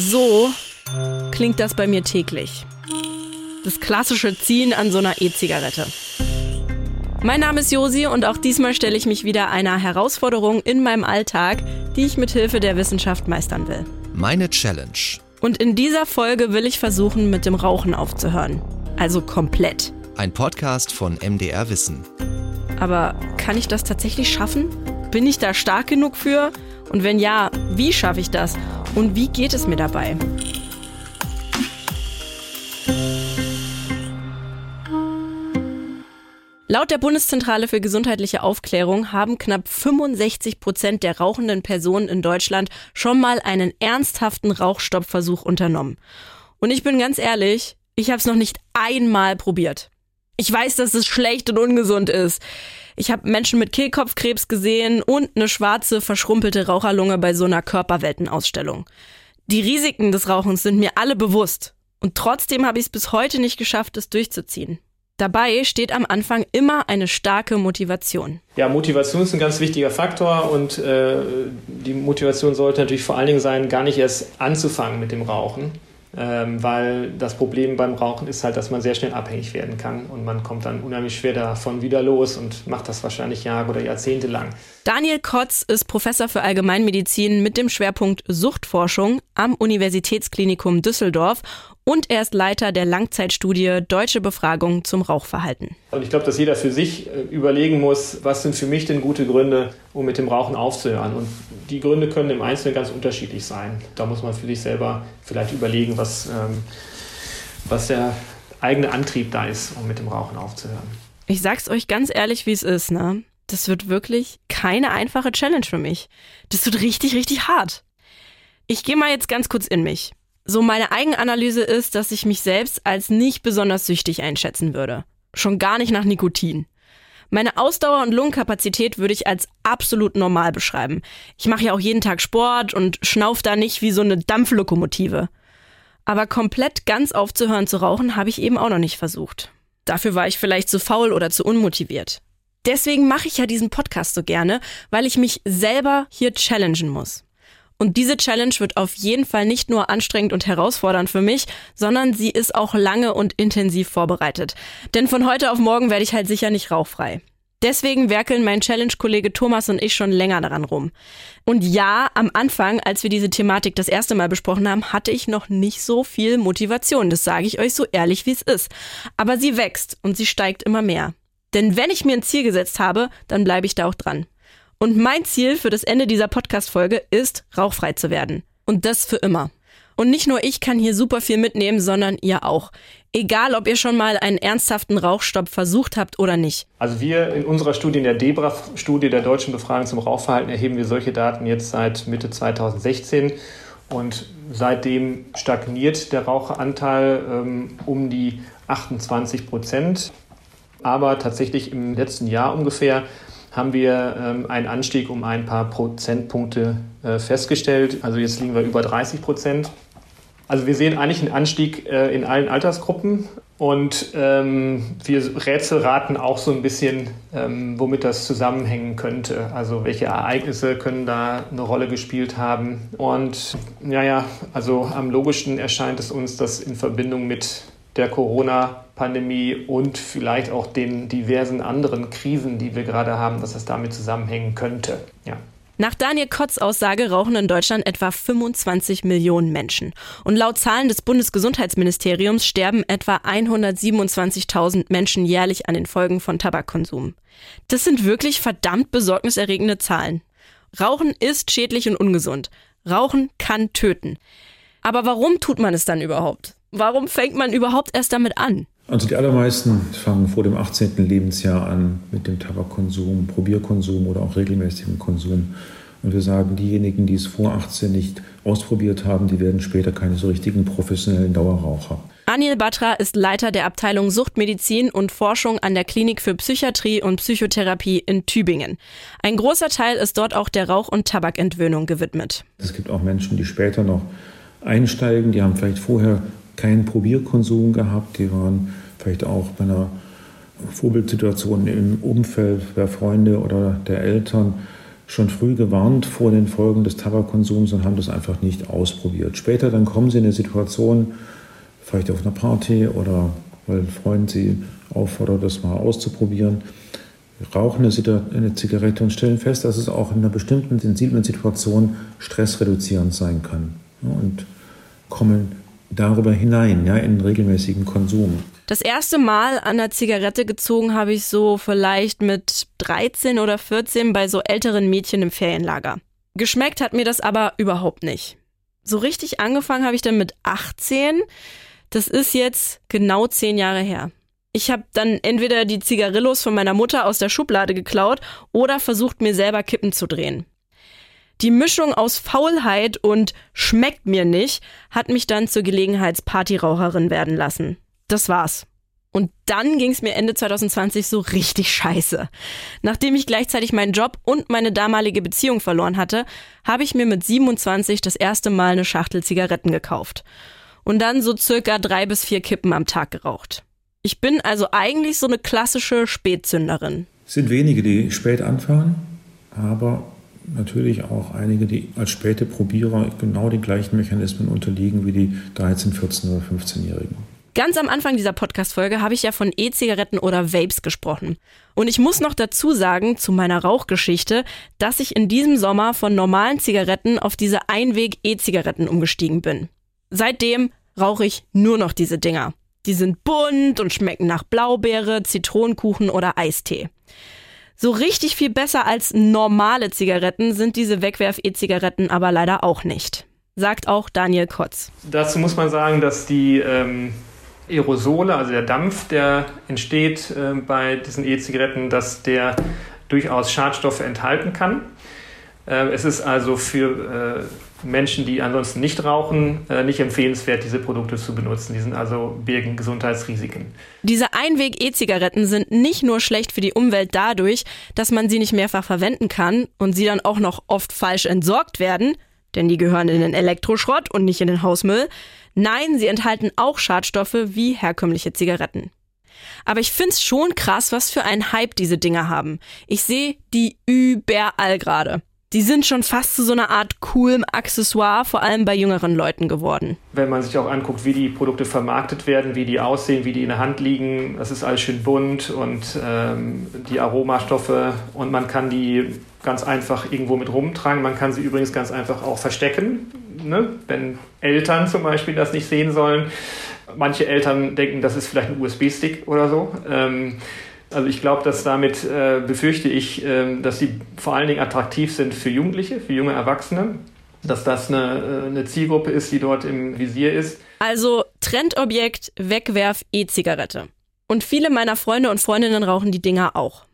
So klingt das bei mir täglich. Das klassische Ziehen an so einer E-Zigarette. Mein Name ist Josi und auch diesmal stelle ich mich wieder einer Herausforderung in meinem Alltag, die ich mit Hilfe der Wissenschaft meistern will. Meine Challenge. Und in dieser Folge will ich versuchen, mit dem Rauchen aufzuhören. Also komplett. Ein Podcast von MDR Wissen. Aber kann ich das tatsächlich schaffen? Bin ich da stark genug für? Und wenn ja, wie schaffe ich das? Und wie geht es mir dabei? Laut der Bundeszentrale für gesundheitliche Aufklärung haben knapp 65 Prozent der rauchenden Personen in Deutschland schon mal einen ernsthaften Rauchstoppversuch unternommen. Und ich bin ganz ehrlich, ich habe es noch nicht einmal probiert. Ich weiß, dass es schlecht und ungesund ist. Ich habe Menschen mit Kehlkopfkrebs gesehen und eine schwarze, verschrumpelte Raucherlunge bei so einer Körperweltenausstellung. Die Risiken des Rauchens sind mir alle bewusst. Und trotzdem habe ich es bis heute nicht geschafft, es durchzuziehen. Dabei steht am Anfang immer eine starke Motivation. Ja, Motivation ist ein ganz wichtiger Faktor und äh, die Motivation sollte natürlich vor allen Dingen sein, gar nicht erst anzufangen mit dem Rauchen, ähm, weil das Problem beim Rauchen ist halt, dass man sehr schnell abhängig werden kann und man kommt dann unheimlich schwer davon wieder los und macht das wahrscheinlich Jahre oder Jahrzehnte lang. Daniel Kotz ist Professor für Allgemeinmedizin mit dem Schwerpunkt Suchtforschung am Universitätsklinikum Düsseldorf und er ist Leiter der Langzeitstudie Deutsche Befragung zum Rauchverhalten. Und ich glaube, dass jeder für sich äh, überlegen muss, was sind für mich denn gute Gründe, um mit dem Rauchen aufzuhören. Und die Gründe können im Einzelnen ganz unterschiedlich sein. Da muss man für sich selber vielleicht überlegen, was, ähm, was der eigene Antrieb da ist, um mit dem Rauchen aufzuhören. Ich sag's euch ganz ehrlich, wie es ist, ne? Das wird wirklich keine einfache Challenge für mich. Das wird richtig, richtig hart. Ich gehe mal jetzt ganz kurz in mich. So meine Eigenanalyse ist, dass ich mich selbst als nicht besonders süchtig einschätzen würde. Schon gar nicht nach Nikotin. Meine Ausdauer und Lungenkapazität würde ich als absolut normal beschreiben. Ich mache ja auch jeden Tag Sport und schnauf da nicht wie so eine Dampflokomotive. Aber komplett ganz aufzuhören zu rauchen habe ich eben auch noch nicht versucht. Dafür war ich vielleicht zu faul oder zu unmotiviert. Deswegen mache ich ja diesen Podcast so gerne, weil ich mich selber hier challengen muss. Und diese Challenge wird auf jeden Fall nicht nur anstrengend und herausfordernd für mich, sondern sie ist auch lange und intensiv vorbereitet. Denn von heute auf morgen werde ich halt sicher nicht rauchfrei. Deswegen werkeln mein Challenge-Kollege Thomas und ich schon länger daran rum. Und ja, am Anfang, als wir diese Thematik das erste Mal besprochen haben, hatte ich noch nicht so viel Motivation. Das sage ich euch so ehrlich, wie es ist. Aber sie wächst und sie steigt immer mehr. Denn wenn ich mir ein Ziel gesetzt habe, dann bleibe ich da auch dran. Und mein Ziel für das Ende dieser Podcast-Folge ist, rauchfrei zu werden. Und das für immer. Und nicht nur ich kann hier super viel mitnehmen, sondern ihr auch. Egal, ob ihr schon mal einen ernsthaften Rauchstopp versucht habt oder nicht. Also wir in unserer Studie, in der DEBRA-Studie der Deutschen Befragung zum Rauchverhalten, erheben wir solche Daten jetzt seit Mitte 2016. Und seitdem stagniert der Raucheranteil ähm, um die 28 Prozent. Aber tatsächlich im letzten Jahr ungefähr haben wir ähm, einen Anstieg um ein paar Prozentpunkte äh, festgestellt. Also jetzt liegen wir über 30 Prozent. Also wir sehen eigentlich einen Anstieg äh, in allen Altersgruppen und ähm, wir rätselraten auch so ein bisschen, ähm, womit das zusammenhängen könnte. Also welche Ereignisse können da eine Rolle gespielt haben. Und naja, also am logischsten erscheint es uns, dass in Verbindung mit der Corona-Pandemie und vielleicht auch den diversen anderen Krisen, die wir gerade haben, dass es damit zusammenhängen könnte. Ja. Nach Daniel Kotz Aussage rauchen in Deutschland etwa 25 Millionen Menschen. Und laut Zahlen des Bundesgesundheitsministeriums sterben etwa 127.000 Menschen jährlich an den Folgen von Tabakkonsum. Das sind wirklich verdammt besorgniserregende Zahlen. Rauchen ist schädlich und ungesund. Rauchen kann töten. Aber warum tut man es dann überhaupt? Warum fängt man überhaupt erst damit an? Also die allermeisten fangen vor dem 18. Lebensjahr an mit dem Tabakkonsum, Probierkonsum oder auch regelmäßigem Konsum. Und wir sagen, diejenigen, die es vor 18 nicht ausprobiert haben, die werden später keine so richtigen professionellen Dauerraucher. Anil Batra ist Leiter der Abteilung Suchtmedizin und Forschung an der Klinik für Psychiatrie und Psychotherapie in Tübingen. Ein großer Teil ist dort auch der Rauch- und Tabakentwöhnung gewidmet. Es gibt auch Menschen, die später noch einsteigen, die haben vielleicht vorher keinen Probierkonsum gehabt. Die waren vielleicht auch bei einer Vorbildsituation im Umfeld der Freunde oder der Eltern schon früh gewarnt vor den Folgen des Tabakkonsums und haben das einfach nicht ausprobiert. Später dann kommen sie in eine Situation, vielleicht auf einer Party oder weil ein Freund sie auffordert, das mal auszuprobieren, rauchen eine Zigarette und stellen fest, dass es auch in einer bestimmten sensiblen Situation stressreduzierend sein kann und kommen darüber hinein, ja, in regelmäßigen Konsum. Das erste Mal an der Zigarette gezogen habe ich so vielleicht mit 13 oder 14 bei so älteren Mädchen im Ferienlager. Geschmeckt hat mir das aber überhaupt nicht. So richtig angefangen habe ich dann mit 18. Das ist jetzt genau zehn Jahre her. Ich habe dann entweder die Zigarillos von meiner Mutter aus der Schublade geklaut oder versucht, mir selber Kippen zu drehen. Die Mischung aus Faulheit und schmeckt mir nicht hat mich dann zur Gelegenheitspartyraucherin werden lassen. Das war's. Und dann ging es mir Ende 2020 so richtig scheiße. Nachdem ich gleichzeitig meinen Job und meine damalige Beziehung verloren hatte, habe ich mir mit 27 das erste Mal eine Schachtel Zigaretten gekauft. Und dann so circa drei bis vier Kippen am Tag geraucht. Ich bin also eigentlich so eine klassische Spätzünderin. Es sind wenige, die spät anfangen, aber natürlich auch einige, die als späte Probierer genau den gleichen Mechanismen unterliegen wie die 13, 14 oder 15-Jährigen. Ganz am Anfang dieser Podcast-Folge habe ich ja von E-Zigaretten oder Vapes gesprochen. Und ich muss noch dazu sagen, zu meiner Rauchgeschichte, dass ich in diesem Sommer von normalen Zigaretten auf diese Einweg-E-Zigaretten umgestiegen bin. Seitdem rauche ich nur noch diese Dinger. Die sind bunt und schmecken nach Blaubeere, Zitronenkuchen oder Eistee. So richtig viel besser als normale Zigaretten sind diese Wegwerf-E-Zigaretten aber leider auch nicht. Sagt auch Daniel Kotz. Dazu muss man sagen, dass die ähm, Aerosole, also der Dampf, der entsteht äh, bei diesen E-Zigaretten, dass der durchaus Schadstoffe enthalten kann. Äh, es ist also für äh, Menschen, die ansonsten nicht rauchen, äh, nicht empfehlenswert, diese Produkte zu benutzen. Die sind also birgen Gesundheitsrisiken. Diese Einweg-E-Zigaretten sind nicht nur schlecht für die Umwelt dadurch, dass man sie nicht mehrfach verwenden kann und sie dann auch noch oft falsch entsorgt werden, denn die gehören in den Elektroschrott und nicht in den Hausmüll. Nein, sie enthalten auch Schadstoffe wie herkömmliche Zigaretten. Aber ich find's schon krass, was für einen Hype diese Dinger haben. Ich sehe die überall gerade. Die sind schon fast zu so einer Art coolem Accessoire, vor allem bei jüngeren Leuten geworden. Wenn man sich auch anguckt, wie die Produkte vermarktet werden, wie die aussehen, wie die in der Hand liegen, das ist alles schön bunt und ähm, die Aromastoffe und man kann die ganz einfach irgendwo mit rumtragen. Man kann sie übrigens ganz einfach auch verstecken, ne? wenn Eltern zum Beispiel das nicht sehen sollen. Manche Eltern denken, das ist vielleicht ein USB-Stick oder so. Ähm, also ich glaube, dass damit äh, befürchte ich, äh, dass sie vor allen Dingen attraktiv sind für Jugendliche, für junge Erwachsene, dass das eine, äh, eine Zielgruppe ist, die dort im Visier ist. Also Trendobjekt Wegwerf E-Zigarette. Und viele meiner Freunde und Freundinnen rauchen die Dinger auch.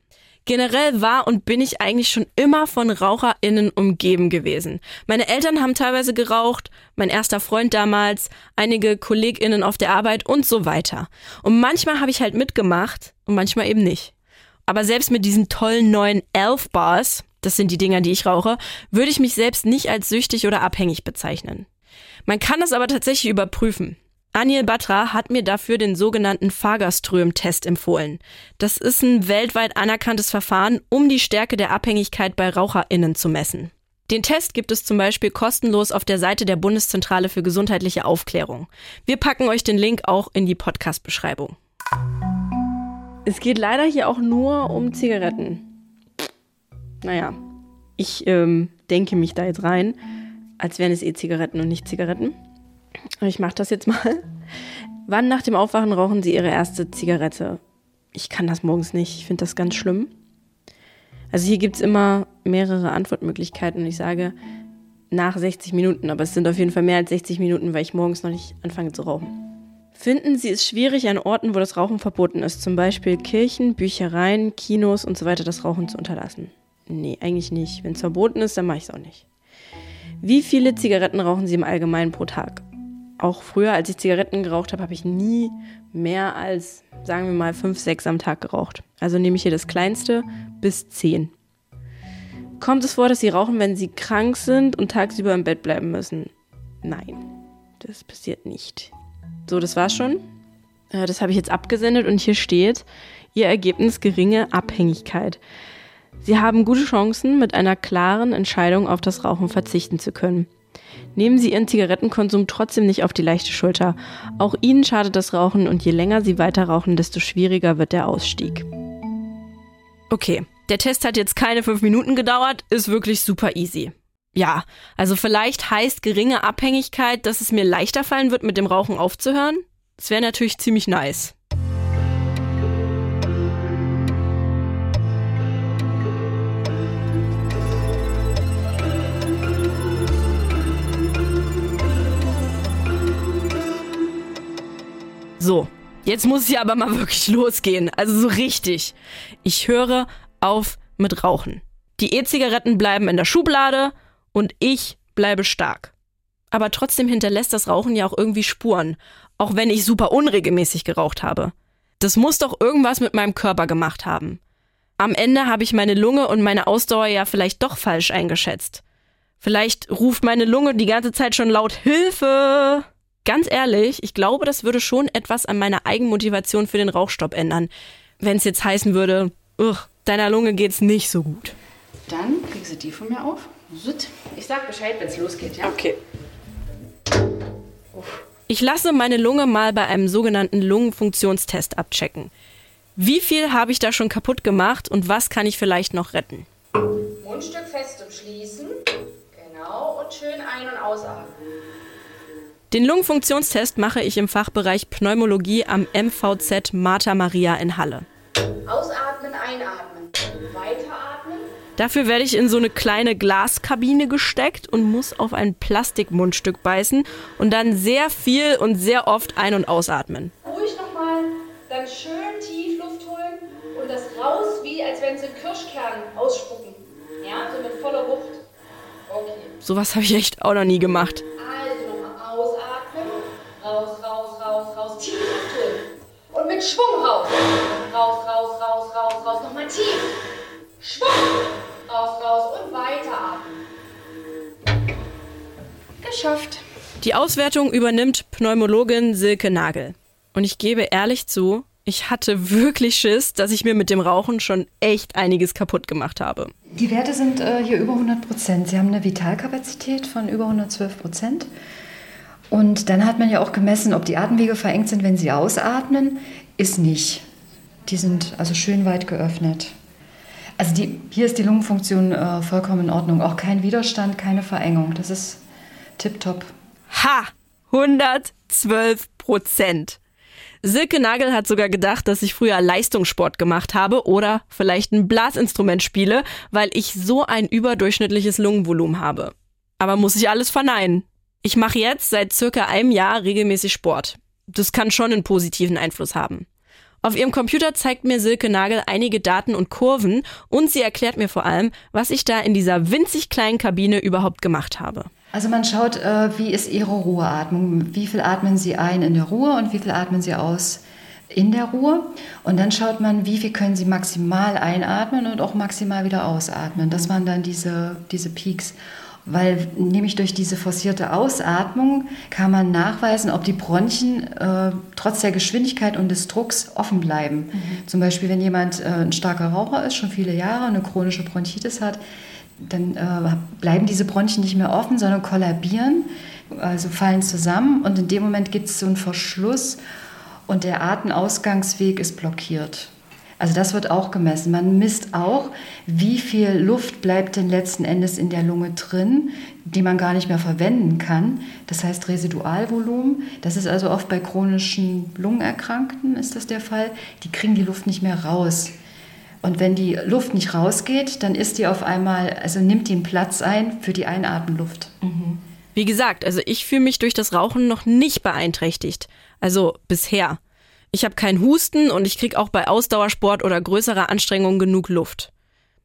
Generell war und bin ich eigentlich schon immer von RaucherInnen umgeben gewesen. Meine Eltern haben teilweise geraucht, mein erster Freund damals, einige KollegInnen auf der Arbeit und so weiter. Und manchmal habe ich halt mitgemacht und manchmal eben nicht. Aber selbst mit diesen tollen neuen Elf Bars, das sind die Dinger, die ich rauche, würde ich mich selbst nicht als süchtig oder abhängig bezeichnen. Man kann das aber tatsächlich überprüfen. Anil Batra hat mir dafür den sogenannten Fagerström-Test empfohlen. Das ist ein weltweit anerkanntes Verfahren, um die Stärke der Abhängigkeit bei RaucherInnen zu messen. Den Test gibt es zum Beispiel kostenlos auf der Seite der Bundeszentrale für gesundheitliche Aufklärung. Wir packen euch den Link auch in die Podcast-Beschreibung. Es geht leider hier auch nur um Zigaretten. Naja, ich ähm, denke mich da jetzt rein, als wären es eh Zigaretten und nicht Zigaretten. Ich mache das jetzt mal. Wann nach dem Aufwachen rauchen Sie Ihre erste Zigarette? Ich kann das morgens nicht. Ich finde das ganz schlimm. Also hier gibt es immer mehrere Antwortmöglichkeiten und ich sage nach 60 Minuten, aber es sind auf jeden Fall mehr als 60 Minuten, weil ich morgens noch nicht anfange zu rauchen. Finden Sie es schwierig, an Orten, wo das Rauchen verboten ist, zum Beispiel Kirchen, Büchereien, Kinos und so weiter, das Rauchen zu unterlassen? Nee, eigentlich nicht. Wenn es verboten ist, dann mache ich es auch nicht. Wie viele Zigaretten rauchen Sie im Allgemeinen pro Tag? Auch früher, als ich Zigaretten geraucht habe, habe ich nie mehr als, sagen wir mal, fünf, sechs am Tag geraucht. Also nehme ich hier das kleinste bis zehn. Kommt es vor, dass Sie rauchen, wenn Sie krank sind und tagsüber im Bett bleiben müssen? Nein, das passiert nicht. So, das war's schon. Äh, das habe ich jetzt abgesendet und hier steht Ihr Ergebnis geringe Abhängigkeit. Sie haben gute Chancen, mit einer klaren Entscheidung auf das Rauchen verzichten zu können. Nehmen Sie Ihren Zigarettenkonsum trotzdem nicht auf die leichte Schulter. Auch Ihnen schadet das Rauchen und je länger Sie weiter rauchen, desto schwieriger wird der Ausstieg. Okay, der Test hat jetzt keine fünf Minuten gedauert, ist wirklich super easy. Ja, also vielleicht heißt geringe Abhängigkeit, dass es mir leichter fallen wird, mit dem Rauchen aufzuhören? Das wäre natürlich ziemlich nice. So, jetzt muss es ja aber mal wirklich losgehen. Also so richtig. Ich höre auf mit Rauchen. Die E-Zigaretten bleiben in der Schublade und ich bleibe stark. Aber trotzdem hinterlässt das Rauchen ja auch irgendwie Spuren, auch wenn ich super unregelmäßig geraucht habe. Das muss doch irgendwas mit meinem Körper gemacht haben. Am Ende habe ich meine Lunge und meine Ausdauer ja vielleicht doch falsch eingeschätzt. Vielleicht ruft meine Lunge die ganze Zeit schon laut Hilfe. Ganz ehrlich, ich glaube, das würde schon etwas an meiner Eigenmotivation für den Rauchstopp ändern. Wenn es jetzt heißen würde, deiner Lunge geht's nicht so gut. Dann kriegst du die von mir auf. Ich sag Bescheid, wenn es losgeht, ja? Okay. Ich lasse meine Lunge mal bei einem sogenannten Lungenfunktionstest abchecken. Wie viel habe ich da schon kaputt gemacht und was kann ich vielleicht noch retten? Mundstück fest umschließen. Genau, und schön ein- und ausatmen. Den Lungenfunktionstest mache ich im Fachbereich Pneumologie am MVZ Martha Maria in Halle. Ausatmen, einatmen. Weiteratmen. Dafür werde ich in so eine kleine Glaskabine gesteckt und muss auf ein Plastikmundstück beißen und dann sehr viel und sehr oft ein- und ausatmen. Ruhig nochmal, dann schön tief Luft holen und das raus, wie als wenn Sie einen Kirschkern ausspucken. Ja, so mit voller Wucht. Okay. Sowas habe ich echt auch noch nie gemacht. Ausatmen. Raus, raus, raus, raus. Tief holen. Und mit Schwung raus. Raus, raus, raus, raus, raus. Nochmal tief. Schwung. Raus, raus und weiteratmen. Geschafft. Die Auswertung übernimmt Pneumologin Silke Nagel. Und ich gebe ehrlich zu, ich hatte wirklich Schiss, dass ich mir mit dem Rauchen schon echt einiges kaputt gemacht habe. Die Werte sind äh, hier über 100 Prozent. Sie haben eine Vitalkapazität von über 112 Prozent. Und dann hat man ja auch gemessen, ob die Atemwege verengt sind, wenn sie ausatmen. Ist nicht. Die sind also schön weit geöffnet. Also die, hier ist die Lungenfunktion äh, vollkommen in Ordnung. Auch kein Widerstand, keine Verengung. Das ist tipptopp. Ha! 112 Prozent. Silke Nagel hat sogar gedacht, dass ich früher Leistungssport gemacht habe oder vielleicht ein Blasinstrument spiele, weil ich so ein überdurchschnittliches Lungenvolumen habe. Aber muss ich alles verneinen. Ich mache jetzt seit circa einem Jahr regelmäßig Sport. Das kann schon einen positiven Einfluss haben. Auf ihrem Computer zeigt mir Silke Nagel einige Daten und Kurven und sie erklärt mir vor allem, was ich da in dieser winzig kleinen Kabine überhaupt gemacht habe. Also man schaut, äh, wie ist Ihre Ruheatmung, wie viel atmen Sie ein in der Ruhe und wie viel atmen Sie aus in der Ruhe. Und dann schaut man, wie viel können Sie maximal einatmen und auch maximal wieder ausatmen. Das waren dann diese, diese Peaks. Weil nämlich durch diese forcierte Ausatmung kann man nachweisen, ob die Bronchien äh, trotz der Geschwindigkeit und des Drucks offen bleiben. Mhm. Zum Beispiel, wenn jemand äh, ein starker Raucher ist, schon viele Jahre, eine chronische Bronchitis hat, dann äh, bleiben diese Bronchien nicht mehr offen, sondern kollabieren, also fallen zusammen und in dem Moment gibt es so einen Verschluss und der Atemausgangsweg ist blockiert. Also das wird auch gemessen. Man misst auch, wie viel Luft bleibt denn letzten Endes in der Lunge drin, die man gar nicht mehr verwenden kann. Das heißt Residualvolumen. Das ist also oft bei chronischen Lungenerkrankten ist das der Fall. Die kriegen die Luft nicht mehr raus. Und wenn die Luft nicht rausgeht, dann ist die auf einmal, also nimmt die einen Platz ein für die Einatmenluft. Mhm. Wie gesagt, also ich fühle mich durch das Rauchen noch nicht beeinträchtigt. Also bisher. Ich habe keinen Husten und ich kriege auch bei Ausdauersport oder größerer Anstrengung genug Luft.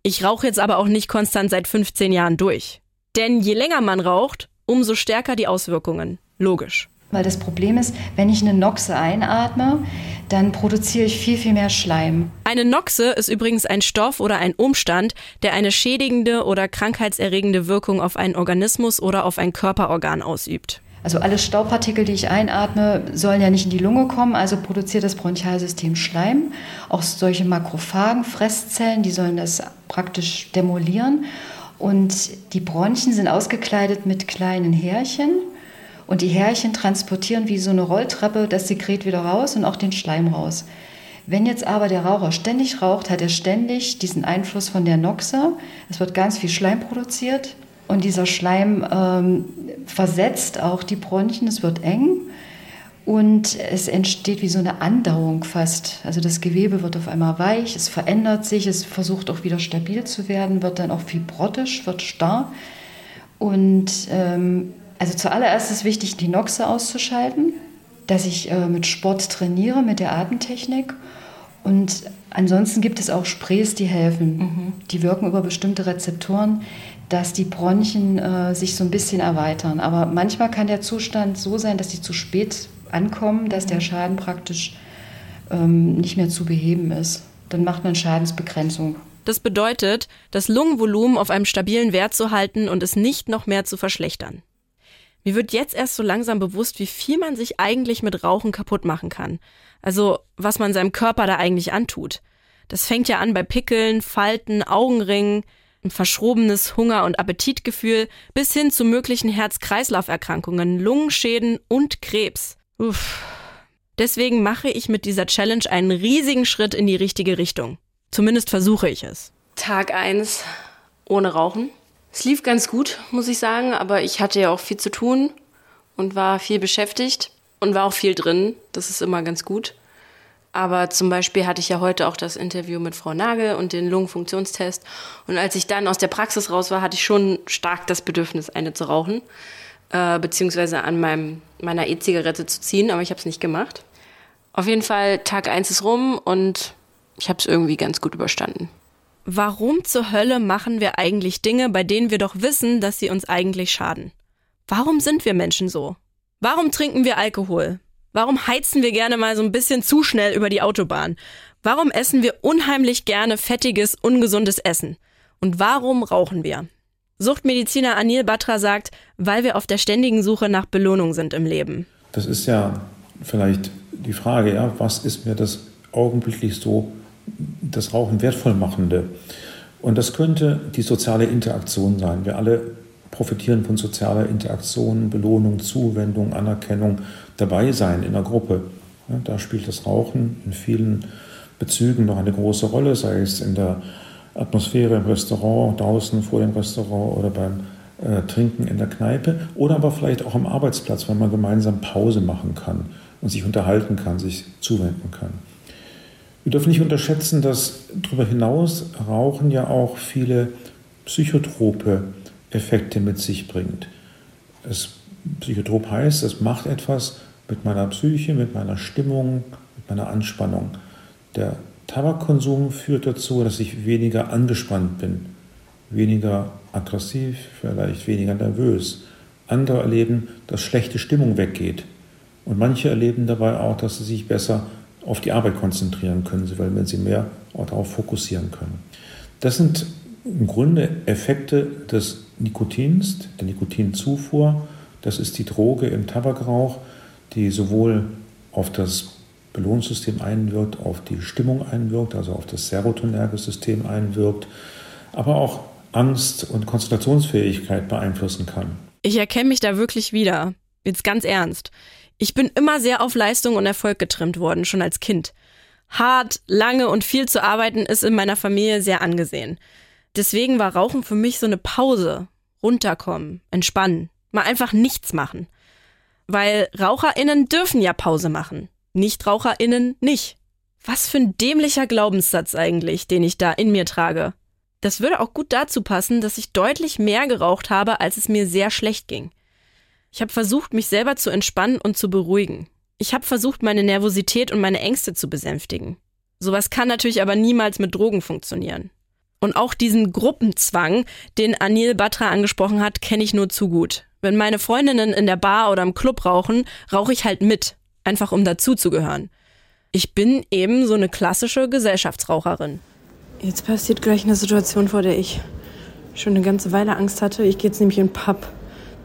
Ich rauche jetzt aber auch nicht konstant seit 15 Jahren durch. Denn je länger man raucht, umso stärker die Auswirkungen. Logisch. Weil das Problem ist, wenn ich eine Noxe einatme, dann produziere ich viel, viel mehr Schleim. Eine Noxe ist übrigens ein Stoff oder ein Umstand, der eine schädigende oder krankheitserregende Wirkung auf einen Organismus oder auf ein Körperorgan ausübt. Also alle Staubpartikel, die ich einatme, sollen ja nicht in die Lunge kommen, also produziert das Bronchialsystem Schleim. Auch solche Makrophagen, Fresszellen, die sollen das praktisch demolieren. Und die Bronchien sind ausgekleidet mit kleinen Härchen. Und die Härchen transportieren wie so eine Rolltreppe das Sekret wieder raus und auch den Schleim raus. Wenn jetzt aber der Raucher ständig raucht, hat er ständig diesen Einfluss von der Noxe. Es wird ganz viel Schleim produziert und dieser Schleim ähm, versetzt auch die Bronchien, es wird eng und es entsteht wie so eine Andauung fast. Also das Gewebe wird auf einmal weich, es verändert sich, es versucht auch wieder stabil zu werden, wird dann auch fibrotisch, wird starr. Und ähm, also zuallererst ist wichtig, die Noxe auszuschalten, dass ich äh, mit Sport trainiere, mit der Atemtechnik. Und ansonsten gibt es auch Sprays, die helfen. Mhm. Die wirken über bestimmte Rezeptoren dass die Bronchien äh, sich so ein bisschen erweitern. Aber manchmal kann der Zustand so sein, dass sie zu spät ankommen, dass der Schaden praktisch ähm, nicht mehr zu beheben ist. Dann macht man Schadensbegrenzung. Das bedeutet, das Lungenvolumen auf einem stabilen Wert zu halten und es nicht noch mehr zu verschlechtern. Mir wird jetzt erst so langsam bewusst, wie viel man sich eigentlich mit Rauchen kaputt machen kann. Also, was man seinem Körper da eigentlich antut. Das fängt ja an bei Pickeln, Falten, Augenringen, ein verschrobenes Hunger- und Appetitgefühl bis hin zu möglichen Herz-Kreislauf-Erkrankungen, Lungenschäden und Krebs. Uff. Deswegen mache ich mit dieser Challenge einen riesigen Schritt in die richtige Richtung. Zumindest versuche ich es. Tag 1 ohne Rauchen. Es lief ganz gut, muss ich sagen, aber ich hatte ja auch viel zu tun und war viel beschäftigt und war auch viel drin. Das ist immer ganz gut. Aber zum Beispiel hatte ich ja heute auch das Interview mit Frau Nagel und den Lungenfunktionstest. Und als ich dann aus der Praxis raus war, hatte ich schon stark das Bedürfnis, eine zu rauchen, äh, beziehungsweise an meinem, meiner E-Zigarette zu ziehen, aber ich habe es nicht gemacht. Auf jeden Fall, Tag 1 ist rum und ich habe es irgendwie ganz gut überstanden. Warum zur Hölle machen wir eigentlich Dinge, bei denen wir doch wissen, dass sie uns eigentlich schaden? Warum sind wir Menschen so? Warum trinken wir Alkohol? Warum heizen wir gerne mal so ein bisschen zu schnell über die Autobahn? Warum essen wir unheimlich gerne fettiges, ungesundes Essen? Und warum rauchen wir? Suchtmediziner Anil Batra sagt, weil wir auf der ständigen Suche nach Belohnung sind im Leben. Das ist ja vielleicht die Frage, ja, was ist mir das augenblicklich so das Rauchen wertvoll machende? Und das könnte die soziale Interaktion sein. Wir alle profitieren von sozialer Interaktion, Belohnung, Zuwendung, Anerkennung, dabei sein in der Gruppe. Ja, da spielt das Rauchen in vielen Bezügen noch eine große Rolle, sei es in der Atmosphäre im Restaurant, draußen vor dem Restaurant oder beim äh, Trinken in der Kneipe oder aber vielleicht auch am Arbeitsplatz, wenn man gemeinsam Pause machen kann und sich unterhalten kann, sich zuwenden kann. Wir dürfen nicht unterschätzen, dass darüber hinaus Rauchen ja auch viele psychotrope Effekte mit sich bringt. Es, Psychotrop heißt, es macht etwas mit meiner Psyche, mit meiner Stimmung, mit meiner Anspannung. Der Tabakkonsum führt dazu, dass ich weniger angespannt bin, weniger aggressiv, vielleicht weniger nervös. Andere erleben, dass schlechte Stimmung weggeht. Und manche erleben dabei auch, dass sie sich besser auf die Arbeit konzentrieren können, weil sie mehr darauf fokussieren können. Das sind im Grunde Effekte des Nikotins, der Nikotinzufuhr. Das ist die Droge im Tabakrauch, die sowohl auf das Belohnungssystem einwirkt, auf die Stimmung einwirkt, also auf das serotonerge System einwirkt, aber auch Angst und Konzentrationsfähigkeit beeinflussen kann. Ich erkenne mich da wirklich wieder. Jetzt ganz ernst. Ich bin immer sehr auf Leistung und Erfolg getrimmt worden, schon als Kind. Hart, lange und viel zu arbeiten ist in meiner Familie sehr angesehen. Deswegen war Rauchen für mich so eine Pause. Runterkommen, entspannen, mal einfach nichts machen. Weil RaucherInnen dürfen ja Pause machen. NichtraucherInnen nicht. Was für ein dämlicher Glaubenssatz eigentlich, den ich da in mir trage. Das würde auch gut dazu passen, dass ich deutlich mehr geraucht habe, als es mir sehr schlecht ging. Ich habe versucht, mich selber zu entspannen und zu beruhigen. Ich habe versucht, meine Nervosität und meine Ängste zu besänftigen. Sowas kann natürlich aber niemals mit Drogen funktionieren. Und auch diesen Gruppenzwang, den Anil Batra angesprochen hat, kenne ich nur zu gut. Wenn meine Freundinnen in der Bar oder im Club rauchen, rauche ich halt mit, einfach um dazuzugehören. Ich bin eben so eine klassische Gesellschaftsraucherin. Jetzt passiert gleich eine Situation, vor der ich schon eine ganze Weile Angst hatte. Ich gehe jetzt nämlich in den Pub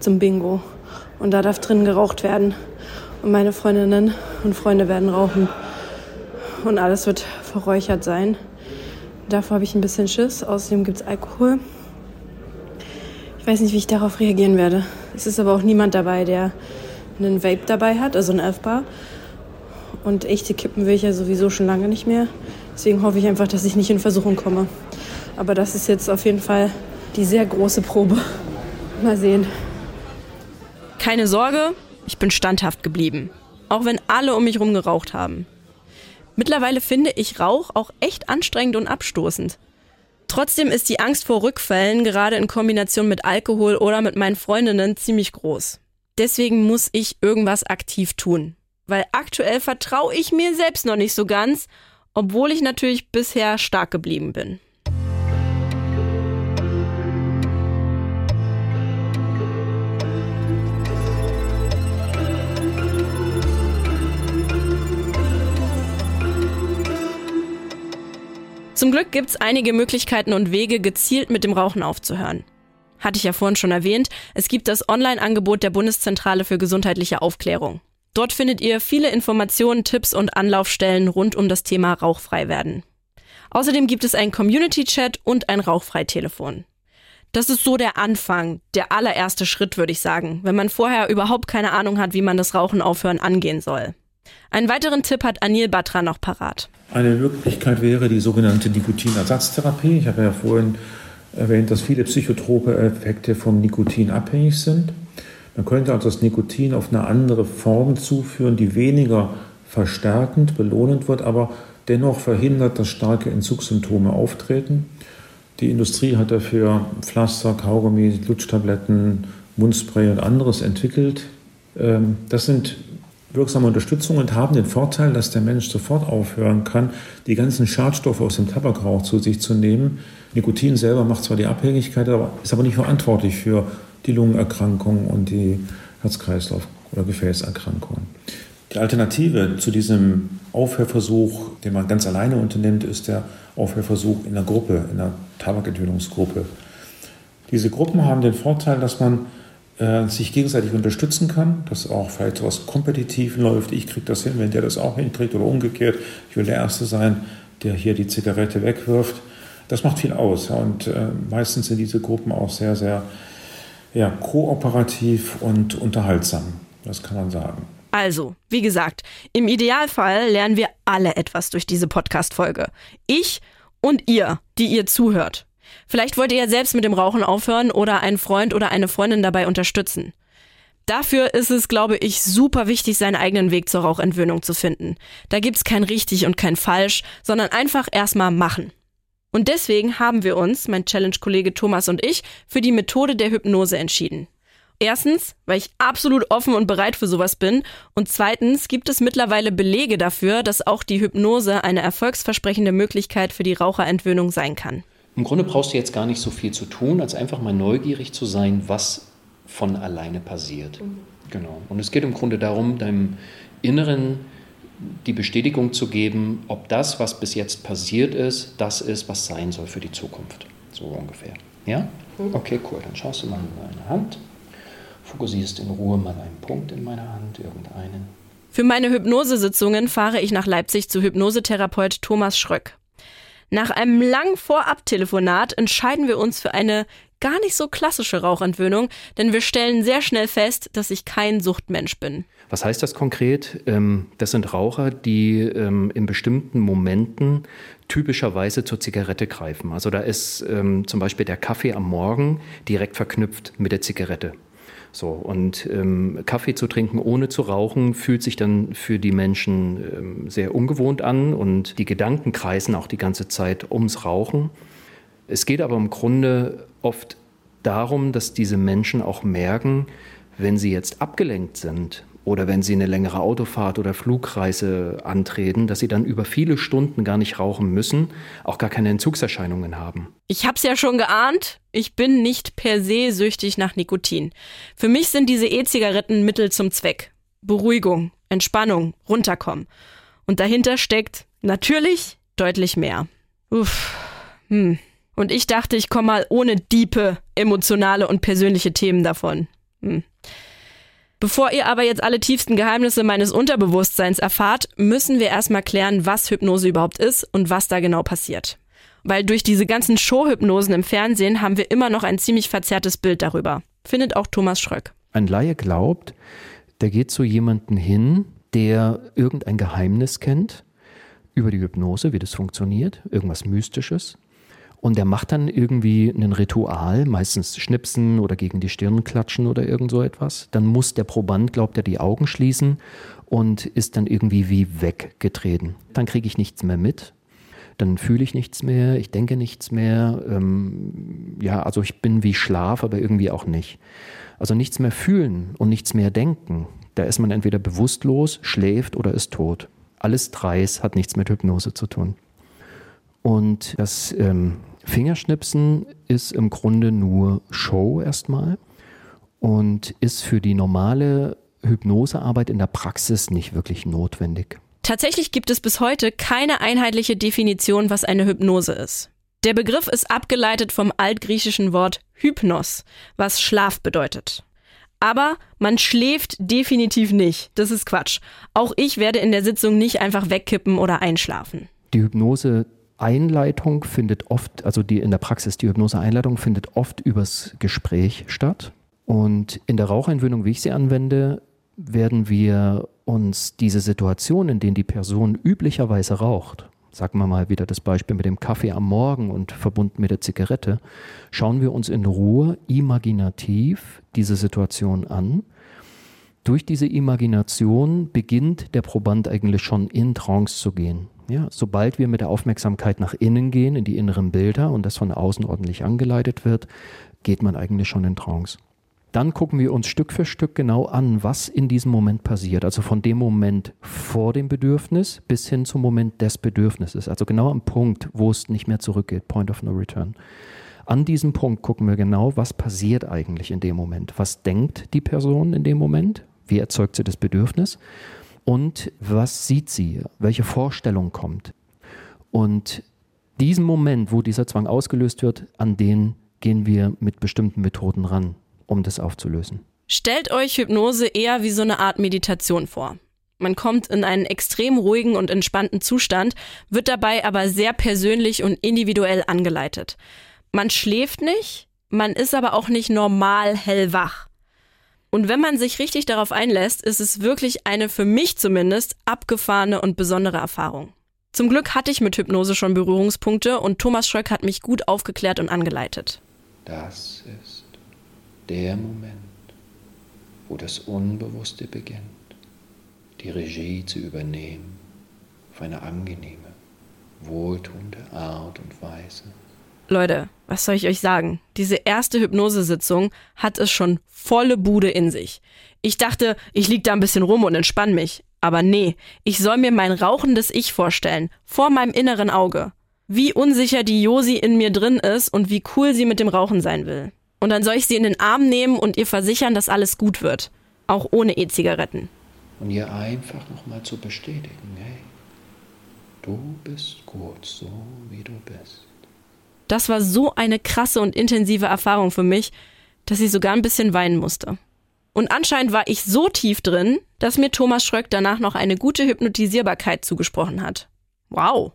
zum Bingo. Und da darf drin geraucht werden. Und meine Freundinnen und Freunde werden rauchen. Und alles wird verräuchert sein. Davor habe ich ein bisschen Schiss. Außerdem gibt es Alkohol. Ich weiß nicht, wie ich darauf reagieren werde. Es ist aber auch niemand dabei, der einen Vape dabei hat, also ein Elfbar. Und echte Kippen will ich ja sowieso schon lange nicht mehr. Deswegen hoffe ich einfach, dass ich nicht in Versuchung komme. Aber das ist jetzt auf jeden Fall die sehr große Probe. Mal sehen. Keine Sorge, ich bin standhaft geblieben. Auch wenn alle um mich rum geraucht haben. Mittlerweile finde ich Rauch auch echt anstrengend und abstoßend. Trotzdem ist die Angst vor Rückfällen gerade in Kombination mit Alkohol oder mit meinen Freundinnen ziemlich groß. Deswegen muss ich irgendwas aktiv tun. Weil aktuell vertraue ich mir selbst noch nicht so ganz, obwohl ich natürlich bisher stark geblieben bin. Zum Glück gibt es einige Möglichkeiten und Wege, gezielt mit dem Rauchen aufzuhören. Hatte ich ja vorhin schon erwähnt, es gibt das Online-Angebot der Bundeszentrale für gesundheitliche Aufklärung. Dort findet ihr viele Informationen, Tipps und Anlaufstellen rund um das Thema Rauchfrei werden. Außerdem gibt es einen Community-Chat und ein Rauchfrei-Telefon. Das ist so der Anfang, der allererste Schritt, würde ich sagen, wenn man vorher überhaupt keine Ahnung hat, wie man das Rauchen aufhören angehen soll. Einen weiteren Tipp hat Anil Batra noch parat. Eine Möglichkeit wäre die sogenannte Nikotinersatztherapie. Ich habe ja vorhin erwähnt, dass viele psychotrope Effekte vom Nikotin abhängig sind. Man könnte also das Nikotin auf eine andere Form zuführen, die weniger verstärkend, belohnend wird, aber dennoch verhindert, dass starke Entzugssymptome auftreten. Die Industrie hat dafür Pflaster, Kaugummi, Lutschtabletten, Mundspray und anderes entwickelt. Ähm, das sind wirksame Unterstützung und haben den Vorteil, dass der Mensch sofort aufhören kann, die ganzen Schadstoffe aus dem Tabakrauch zu sich zu nehmen. Nikotin selber macht zwar die Abhängigkeit, aber ist aber nicht verantwortlich für die Lungenerkrankungen und die Herz-Kreislauf- oder Gefäßerkrankungen. Die Alternative zu diesem Aufhörversuch, den man ganz alleine unternimmt, ist der Aufhörversuch in einer Gruppe, in einer Tabakentwöhnungsgruppe. Diese Gruppen haben den Vorteil, dass man äh, sich gegenseitig unterstützen kann, dass auch vielleicht was kompetitiv läuft. Ich kriege das hin, wenn der das auch hinkriegt oder umgekehrt. Ich will der Erste sein, der hier die Zigarette wegwirft. Das macht viel aus. Ja, und äh, meistens sind diese Gruppen auch sehr, sehr ja, kooperativ und unterhaltsam. Das kann man sagen. Also, wie gesagt, im Idealfall lernen wir alle etwas durch diese Podcast-Folge. Ich und ihr, die ihr zuhört. Vielleicht wollt ihr ja selbst mit dem Rauchen aufhören oder einen Freund oder eine Freundin dabei unterstützen. Dafür ist es, glaube ich, super wichtig, seinen eigenen Weg zur Rauchentwöhnung zu finden. Da gibt's kein richtig und kein falsch, sondern einfach erstmal machen. Und deswegen haben wir uns, mein Challenge-Kollege Thomas und ich, für die Methode der Hypnose entschieden. Erstens, weil ich absolut offen und bereit für sowas bin. Und zweitens gibt es mittlerweile Belege dafür, dass auch die Hypnose eine erfolgsversprechende Möglichkeit für die Raucherentwöhnung sein kann. Im Grunde brauchst du jetzt gar nicht so viel zu tun, als einfach mal neugierig zu sein, was von alleine passiert. Mhm. Genau. Und es geht im Grunde darum, deinem Inneren die Bestätigung zu geben, ob das, was bis jetzt passiert ist, das ist, was sein soll für die Zukunft. So ungefähr. Ja? Mhm. Okay, cool. Dann schaust du mal in meine Hand, fokussierst in Ruhe mal einen Punkt in meiner Hand, irgendeinen. Für meine Hypnosesitzungen fahre ich nach Leipzig zu Hypnosetherapeut Thomas Schröck. Nach einem langen Vorab-Telefonat entscheiden wir uns für eine gar nicht so klassische Rauchentwöhnung, denn wir stellen sehr schnell fest, dass ich kein Suchtmensch bin. Was heißt das konkret? Ähm, das sind Raucher, die ähm, in bestimmten Momenten typischerweise zur Zigarette greifen. Also da ist ähm, zum Beispiel der Kaffee am Morgen direkt verknüpft mit der Zigarette. So, und ähm, Kaffee zu trinken ohne zu rauchen fühlt sich dann für die Menschen ähm, sehr ungewohnt an und die Gedanken kreisen auch die ganze Zeit ums Rauchen. Es geht aber im Grunde oft darum, dass diese Menschen auch merken, wenn sie jetzt abgelenkt sind oder wenn sie eine längere Autofahrt oder Flugreise antreten, dass sie dann über viele Stunden gar nicht rauchen müssen, auch gar keine Entzugserscheinungen haben. Ich hab's ja schon geahnt, ich bin nicht per se süchtig nach Nikotin. Für mich sind diese E-Zigaretten Mittel zum Zweck. Beruhigung, Entspannung, runterkommen. Und dahinter steckt natürlich deutlich mehr. Uff. Hm. Und ich dachte, ich komme mal ohne diepe, emotionale und persönliche Themen davon. Hm. Bevor ihr aber jetzt alle tiefsten Geheimnisse meines Unterbewusstseins erfahrt, müssen wir erstmal klären, was Hypnose überhaupt ist und was da genau passiert. Weil durch diese ganzen Showhypnosen im Fernsehen haben wir immer noch ein ziemlich verzerrtes Bild darüber. Findet auch Thomas Schröck. Ein Laie glaubt, der geht zu jemandem hin, der irgendein Geheimnis kennt über die Hypnose, wie das funktioniert, irgendwas Mystisches. Und der macht dann irgendwie ein Ritual, meistens schnipsen oder gegen die Stirn klatschen oder irgend so etwas. Dann muss der Proband, glaubt er, die Augen schließen und ist dann irgendwie wie weggetreten. Dann kriege ich nichts mehr mit. Dann fühle ich nichts mehr, ich denke nichts mehr. Ähm, ja, also ich bin wie Schlaf, aber irgendwie auch nicht. Also nichts mehr fühlen und nichts mehr denken. Da ist man entweder bewusstlos, schläft oder ist tot. Alles dreis hat nichts mit Hypnose zu tun. Und das ähm, Fingerschnipsen ist im Grunde nur Show erstmal und ist für die normale Hypnosearbeit in der Praxis nicht wirklich notwendig. Tatsächlich gibt es bis heute keine einheitliche Definition, was eine Hypnose ist. Der Begriff ist abgeleitet vom altgriechischen Wort Hypnos, was Schlaf bedeutet. Aber man schläft definitiv nicht. Das ist Quatsch. Auch ich werde in der Sitzung nicht einfach wegkippen oder einschlafen. Die Hypnose Einleitung findet oft, also die in der Praxis, die Hypnose-Einleitung findet oft übers Gespräch statt. Und in der Rauchentwöhnung, wie ich sie anwende, werden wir uns diese Situation, in denen die Person üblicherweise raucht, sagen wir mal wieder das Beispiel mit dem Kaffee am Morgen und verbunden mit der Zigarette, schauen wir uns in Ruhe imaginativ diese Situation an. Durch diese Imagination beginnt der Proband eigentlich schon in Trance zu gehen. Ja, sobald wir mit der Aufmerksamkeit nach innen gehen, in die inneren Bilder und das von außen ordentlich angeleitet wird, geht man eigentlich schon in Trance. Dann gucken wir uns Stück für Stück genau an, was in diesem Moment passiert. Also von dem Moment vor dem Bedürfnis bis hin zum Moment des Bedürfnisses. Also genau am Punkt, wo es nicht mehr zurückgeht, Point of No Return. An diesem Punkt gucken wir genau, was passiert eigentlich in dem Moment. Was denkt die Person in dem Moment? Wie erzeugt sie das Bedürfnis? und was sieht sie, welche Vorstellung kommt. Und diesen Moment, wo dieser Zwang ausgelöst wird, an den gehen wir mit bestimmten Methoden ran, um das aufzulösen. Stellt euch Hypnose eher wie so eine Art Meditation vor. Man kommt in einen extrem ruhigen und entspannten Zustand, wird dabei aber sehr persönlich und individuell angeleitet. Man schläft nicht, man ist aber auch nicht normal hellwach. Und wenn man sich richtig darauf einlässt, ist es wirklich eine für mich zumindest abgefahrene und besondere Erfahrung. Zum Glück hatte ich mit Hypnose schon Berührungspunkte und Thomas Schröck hat mich gut aufgeklärt und angeleitet. Das ist der Moment, wo das Unbewusste beginnt, die Regie zu übernehmen auf eine angenehme, wohltuende Art und Weise. Leute, was soll ich euch sagen? Diese erste Hypnosesitzung hat es schon volle Bude in sich. Ich dachte, ich lieg da ein bisschen rum und entspann mich. Aber nee, ich soll mir mein rauchendes Ich vorstellen, vor meinem inneren Auge. Wie unsicher die Josi in mir drin ist und wie cool sie mit dem Rauchen sein will. Und dann soll ich sie in den Arm nehmen und ihr versichern, dass alles gut wird. Auch ohne E-Zigaretten. Und ihr einfach nochmal zu bestätigen, hey, du bist gut so, wie du bist. Das war so eine krasse und intensive Erfahrung für mich, dass ich sogar ein bisschen weinen musste. Und anscheinend war ich so tief drin, dass mir Thomas Schröck danach noch eine gute Hypnotisierbarkeit zugesprochen hat. Wow.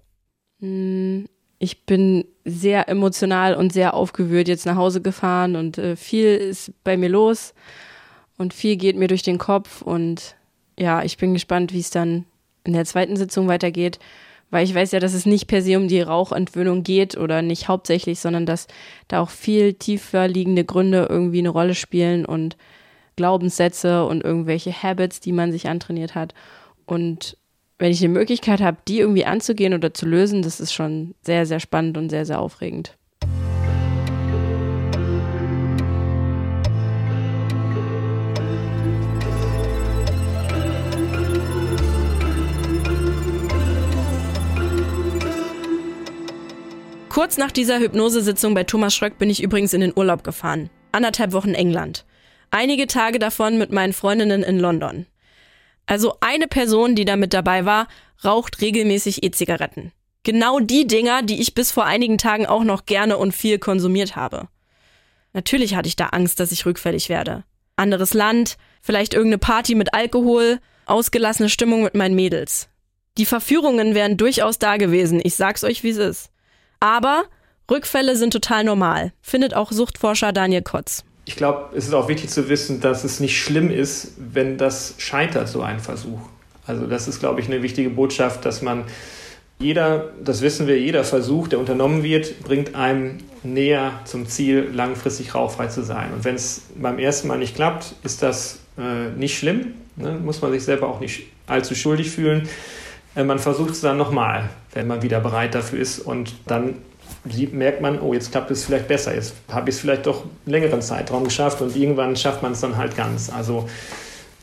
Hm, ich bin sehr emotional und sehr aufgewühlt jetzt nach Hause gefahren und äh, viel ist bei mir los und viel geht mir durch den Kopf und ja, ich bin gespannt, wie es dann in der zweiten Sitzung weitergeht weil ich weiß ja, dass es nicht per se um die Rauchentwöhnung geht oder nicht hauptsächlich, sondern dass da auch viel tiefer liegende Gründe irgendwie eine Rolle spielen und Glaubenssätze und irgendwelche Habits, die man sich antrainiert hat. Und wenn ich die Möglichkeit habe, die irgendwie anzugehen oder zu lösen, das ist schon sehr, sehr spannend und sehr, sehr aufregend. Kurz nach dieser Hypnosesitzung bei Thomas Schröck bin ich übrigens in den Urlaub gefahren. Anderthalb Wochen England. Einige Tage davon mit meinen Freundinnen in London. Also eine Person, die da mit dabei war, raucht regelmäßig E-Zigaretten. Genau die Dinger, die ich bis vor einigen Tagen auch noch gerne und viel konsumiert habe. Natürlich hatte ich da Angst, dass ich rückfällig werde. Anderes Land, vielleicht irgendeine Party mit Alkohol, ausgelassene Stimmung mit meinen Mädels. Die Verführungen wären durchaus da gewesen, ich sag's euch, wie es ist. Aber Rückfälle sind total normal, findet auch Suchtforscher Daniel Kotz. Ich glaube, es ist auch wichtig zu wissen, dass es nicht schlimm ist, wenn das scheitert, so ein Versuch. Also das ist, glaube ich, eine wichtige Botschaft, dass man jeder, das wissen wir, jeder Versuch, der unternommen wird, bringt einem näher zum Ziel, langfristig rauchfrei zu sein. Und wenn es beim ersten Mal nicht klappt, ist das äh, nicht schlimm. Ne? Muss man sich selber auch nicht allzu schuldig fühlen. Äh, man versucht es dann nochmal, wenn man wieder bereit dafür ist. Und dann merkt man, oh, jetzt klappt es vielleicht besser. Jetzt habe ich es vielleicht doch einen längeren Zeitraum geschafft und irgendwann schafft man es dann halt ganz. Also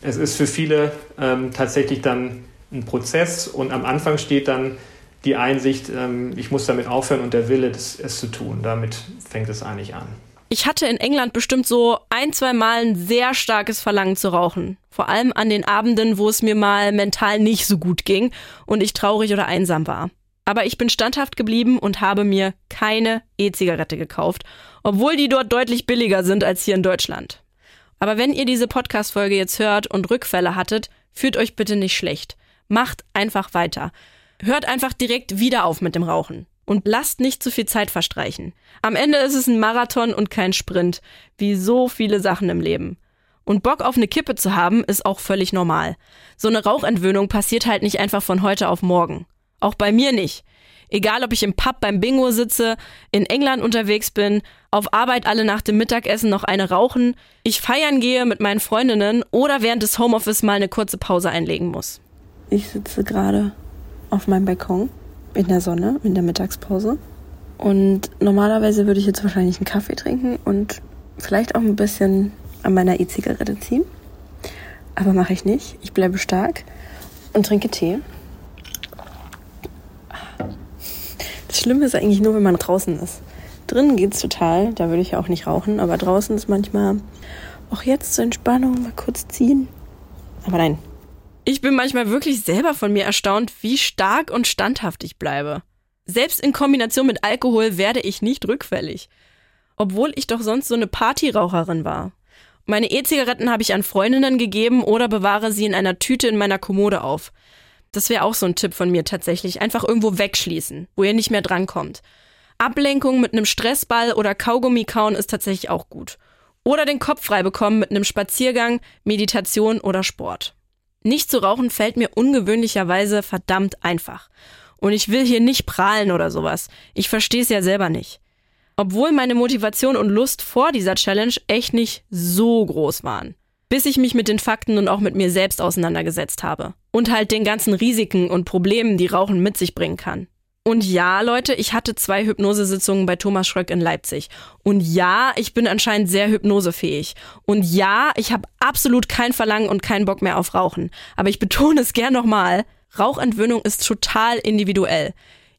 es ist für viele ähm, tatsächlich dann ein Prozess und am Anfang steht dann die Einsicht, ähm, ich muss damit aufhören und der Wille, das, es zu tun. Damit fängt es eigentlich an. Ich hatte in England bestimmt so ein, zwei Mal ein sehr starkes Verlangen zu rauchen. Vor allem an den Abenden, wo es mir mal mental nicht so gut ging und ich traurig oder einsam war. Aber ich bin standhaft geblieben und habe mir keine E-Zigarette gekauft, obwohl die dort deutlich billiger sind als hier in Deutschland. Aber wenn ihr diese Podcast-Folge jetzt hört und Rückfälle hattet, fühlt euch bitte nicht schlecht. Macht einfach weiter. Hört einfach direkt wieder auf mit dem Rauchen. Und lasst nicht zu viel Zeit verstreichen. Am Ende ist es ein Marathon und kein Sprint, wie so viele Sachen im Leben. Und Bock auf eine Kippe zu haben, ist auch völlig normal. So eine Rauchentwöhnung passiert halt nicht einfach von heute auf morgen. Auch bei mir nicht. Egal, ob ich im Pub beim Bingo sitze, in England unterwegs bin, auf Arbeit alle nach dem Mittagessen noch eine rauchen, ich feiern gehe mit meinen Freundinnen oder während des Homeoffice mal eine kurze Pause einlegen muss. Ich sitze gerade auf meinem Balkon in der Sonne, in der Mittagspause. Und normalerweise würde ich jetzt wahrscheinlich einen Kaffee trinken und vielleicht auch ein bisschen an meiner E-Zigarette ziehen. Aber mache ich nicht. Ich bleibe stark und trinke Tee. Das Schlimme ist eigentlich nur, wenn man draußen ist. Drinnen geht's total, da würde ich auch nicht rauchen, aber draußen ist manchmal auch jetzt zur Entspannung mal kurz ziehen. Aber nein, ich bin manchmal wirklich selber von mir erstaunt, wie stark und standhaft ich bleibe. Selbst in Kombination mit Alkohol werde ich nicht rückfällig. Obwohl ich doch sonst so eine Partyraucherin war. Meine E-Zigaretten habe ich an Freundinnen gegeben oder bewahre sie in einer Tüte in meiner Kommode auf. Das wäre auch so ein Tipp von mir tatsächlich. Einfach irgendwo wegschließen, wo ihr nicht mehr drankommt. Ablenkung mit einem Stressball oder Kaugummi kauen ist tatsächlich auch gut. Oder den Kopf frei bekommen mit einem Spaziergang, Meditation oder Sport. Nicht zu rauchen fällt mir ungewöhnlicherweise verdammt einfach. Und ich will hier nicht prahlen oder sowas. Ich verstehe es ja selber nicht. Obwohl meine Motivation und Lust vor dieser Challenge echt nicht so groß waren. Bis ich mich mit den Fakten und auch mit mir selbst auseinandergesetzt habe. Und halt den ganzen Risiken und Problemen, die Rauchen mit sich bringen kann. Und ja, Leute, ich hatte zwei Hypnosesitzungen bei Thomas Schröck in Leipzig. Und ja, ich bin anscheinend sehr hypnosefähig. Und ja, ich habe absolut kein Verlangen und keinen Bock mehr auf Rauchen. Aber ich betone es gern nochmal, Rauchentwöhnung ist total individuell.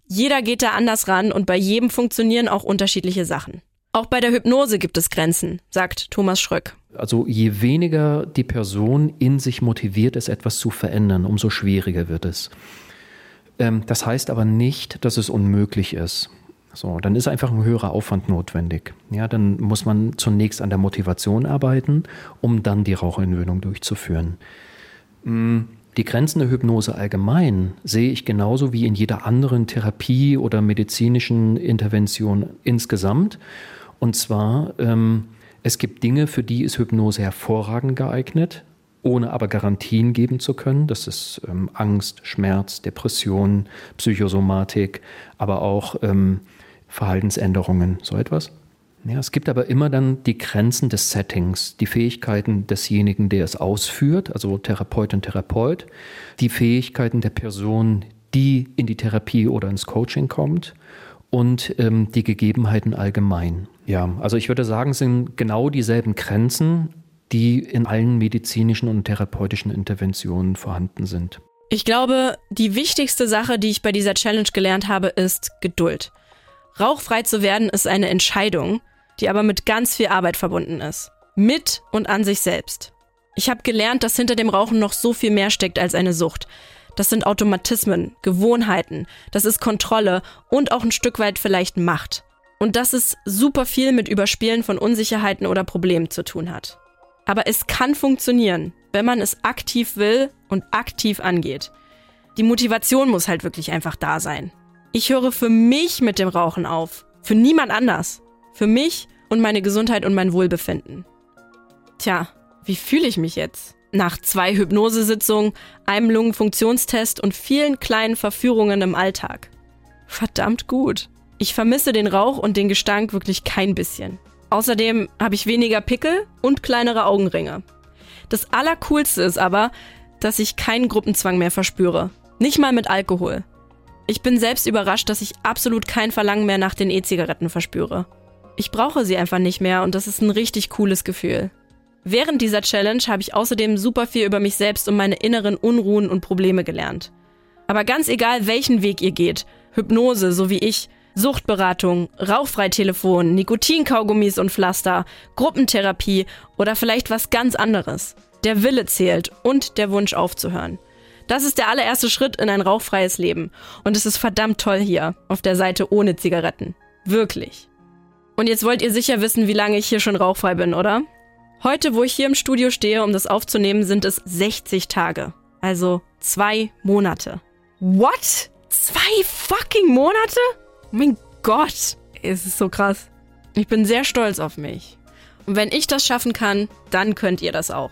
Jeder geht da anders ran und bei jedem funktionieren auch unterschiedliche Sachen. Auch bei der Hypnose gibt es Grenzen, sagt Thomas Schröck. Also je weniger die Person in sich motiviert ist, etwas zu verändern, umso schwieriger wird es. Ähm, das heißt aber nicht, dass es unmöglich ist. So, dann ist einfach ein höherer Aufwand notwendig. Ja, dann muss man zunächst an der Motivation arbeiten, um dann die Rauchentwöhnung durchzuführen. Mm, die Grenzen der Hypnose allgemein sehe ich genauso wie in jeder anderen Therapie oder medizinischen Intervention insgesamt. Und zwar, ähm, es gibt Dinge, für die ist Hypnose hervorragend geeignet ohne aber Garantien geben zu können. Das ist ähm, Angst, Schmerz, Depression, Psychosomatik, aber auch ähm, Verhaltensänderungen, so etwas. Ja, es gibt aber immer dann die Grenzen des Settings, die Fähigkeiten desjenigen, der es ausführt, also Therapeut und Therapeut, die Fähigkeiten der Person, die in die Therapie oder ins Coaching kommt und ähm, die Gegebenheiten allgemein. Ja, also ich würde sagen, es sind genau dieselben Grenzen, die in allen medizinischen und therapeutischen Interventionen vorhanden sind. Ich glaube, die wichtigste Sache, die ich bei dieser Challenge gelernt habe, ist Geduld. Rauchfrei zu werden ist eine Entscheidung, die aber mit ganz viel Arbeit verbunden ist. Mit und an sich selbst. Ich habe gelernt, dass hinter dem Rauchen noch so viel mehr steckt als eine Sucht. Das sind Automatismen, Gewohnheiten, das ist Kontrolle und auch ein Stück weit vielleicht Macht. Und dass es super viel mit Überspielen von Unsicherheiten oder Problemen zu tun hat. Aber es kann funktionieren, wenn man es aktiv will und aktiv angeht. Die Motivation muss halt wirklich einfach da sein. Ich höre für mich mit dem Rauchen auf. Für niemand anders. Für mich und meine Gesundheit und mein Wohlbefinden. Tja, wie fühle ich mich jetzt? Nach zwei Hypnosesitzungen, einem Lungenfunktionstest und vielen kleinen Verführungen im Alltag. Verdammt gut. Ich vermisse den Rauch und den Gestank wirklich kein bisschen. Außerdem habe ich weniger Pickel und kleinere Augenringe. Das Allercoolste ist aber, dass ich keinen Gruppenzwang mehr verspüre. Nicht mal mit Alkohol. Ich bin selbst überrascht, dass ich absolut kein Verlangen mehr nach den E-Zigaretten verspüre. Ich brauche sie einfach nicht mehr und das ist ein richtig cooles Gefühl. Während dieser Challenge habe ich außerdem super viel über mich selbst und meine inneren Unruhen und Probleme gelernt. Aber ganz egal, welchen Weg ihr geht, Hypnose, so wie ich, Suchtberatung, Rauchfreitelefon, Nikotinkaugummis und Pflaster, Gruppentherapie oder vielleicht was ganz anderes. Der Wille zählt und der Wunsch aufzuhören. Das ist der allererste Schritt in ein rauchfreies Leben. Und es ist verdammt toll hier, auf der Seite ohne Zigaretten. Wirklich. Und jetzt wollt ihr sicher wissen, wie lange ich hier schon rauchfrei bin, oder? Heute, wo ich hier im Studio stehe, um das aufzunehmen, sind es 60 Tage. Also zwei Monate. What? Zwei fucking Monate? Oh mein Gott, es ist so krass. Ich bin sehr stolz auf mich. Und wenn ich das schaffen kann, dann könnt ihr das auch.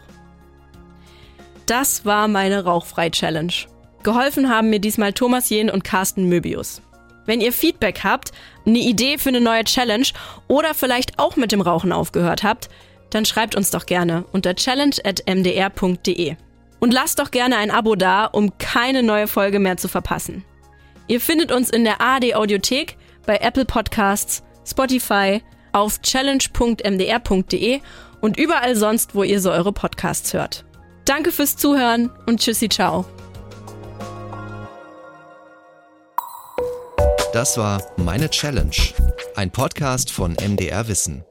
Das war meine Rauchfrei-Challenge. Geholfen haben mir diesmal Thomas Jen und Carsten Möbius. Wenn ihr Feedback habt, eine Idee für eine neue Challenge oder vielleicht auch mit dem Rauchen aufgehört habt, dann schreibt uns doch gerne unter challenge.mdr.de. Und lasst doch gerne ein Abo da, um keine neue Folge mehr zu verpassen. Ihr findet uns in der ARD Audiothek, bei Apple Podcasts, Spotify, auf challenge.mdr.de und überall sonst, wo ihr so eure Podcasts hört. Danke fürs Zuhören und tschüssi, ciao. Das war Meine Challenge, ein Podcast von MDR Wissen.